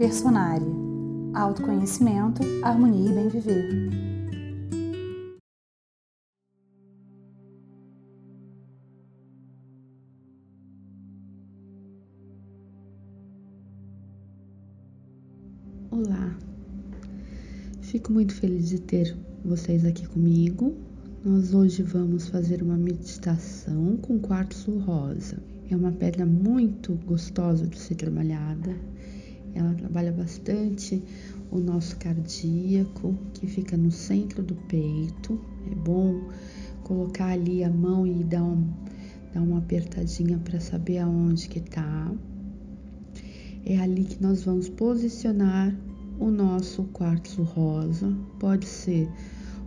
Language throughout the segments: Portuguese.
Personária. Autoconhecimento, harmonia e bem viver. Olá, fico muito feliz de ter vocês aqui comigo. Nós hoje vamos fazer uma meditação com quartzo rosa. É uma pedra muito gostosa de ser trabalhada. Ela trabalha bastante o nosso cardíaco, que fica no centro do peito. É bom colocar ali a mão e dar, um, dar uma apertadinha para saber aonde que tá. É ali que nós vamos posicionar o nosso quartzo rosa. Pode ser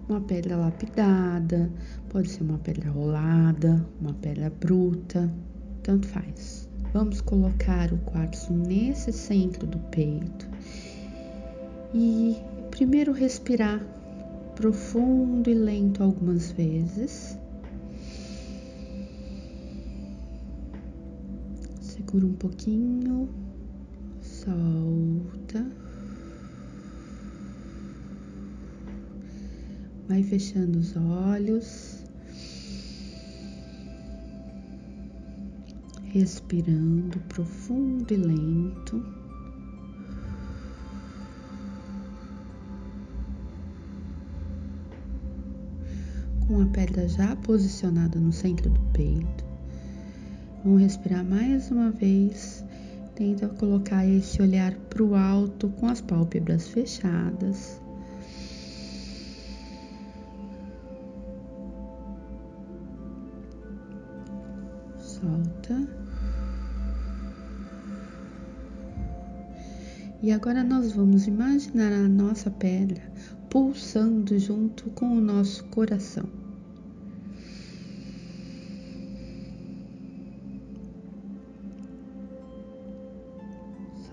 uma pedra lapidada, pode ser uma pedra rolada, uma pedra bruta, tanto faz. Vamos colocar o quartzo nesse centro do peito e primeiro respirar profundo e lento algumas vezes. Segura um pouquinho, solta. Vai fechando os olhos. Respirando profundo e lento. Com a pedra já posicionada no centro do peito, vamos respirar mais uma vez. Tenta colocar esse olhar para o alto com as pálpebras fechadas. Solta. E agora nós vamos imaginar a nossa pedra pulsando junto com o nosso coração.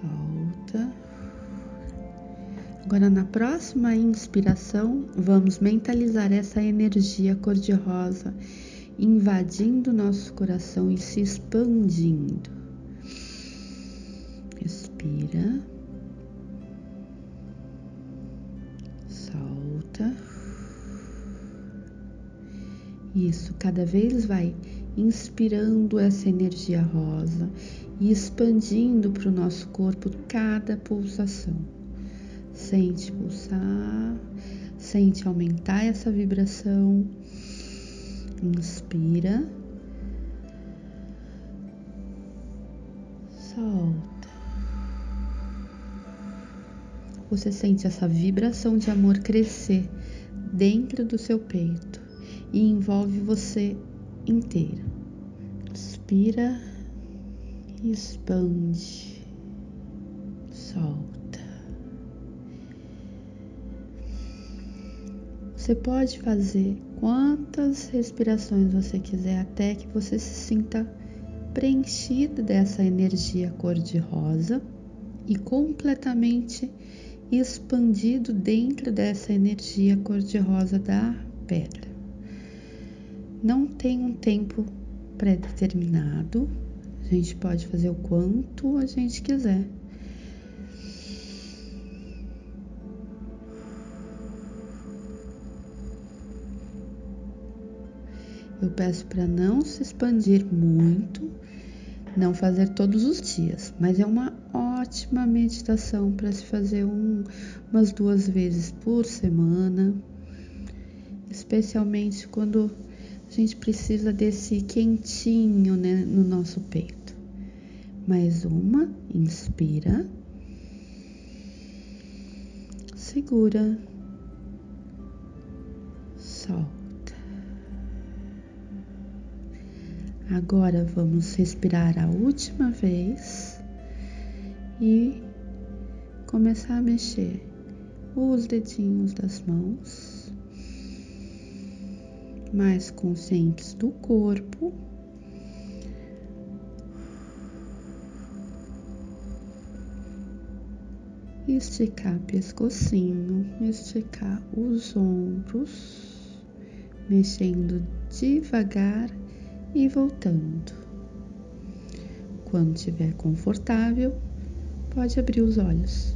Solta. Agora, na próxima inspiração, vamos mentalizar essa energia cor-de-rosa invadindo nosso coração e se expandindo. Respira. solta. Isso, cada vez vai inspirando essa energia rosa e expandindo para o nosso corpo cada pulsação. Sente pulsar, sente aumentar essa vibração. Inspira, solta. você sente essa vibração de amor crescer dentro do seu peito e envolve você inteira. Inspira expande, solta. Você pode fazer quantas respirações você quiser até que você se sinta preenchido dessa energia cor-de-rosa e completamente expandido dentro dessa energia cor-de-rosa da pedra. Não tem um tempo pré-determinado, a gente pode fazer o quanto a gente quiser. Eu peço para não se expandir muito, não fazer todos os dias, mas é uma ótima meditação para se fazer um, umas duas vezes por semana, especialmente quando a gente precisa desse quentinho né, no nosso peito. Mais uma, inspira, segura, Agora vamos respirar a última vez e começar a mexer os dedinhos das mãos, mais conscientes do corpo. Esticar pescocinho, esticar os ombros, mexendo devagar e voltando. Quando estiver confortável, pode abrir os olhos.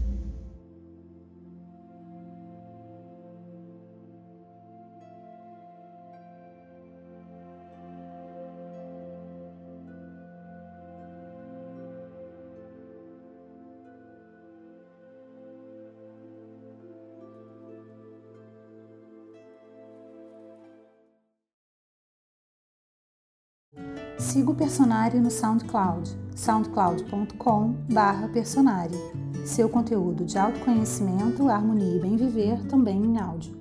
Siga o Personari no SoundCloud, soundcloud.com/personari. Seu conteúdo de autoconhecimento, harmonia e bem viver também em áudio.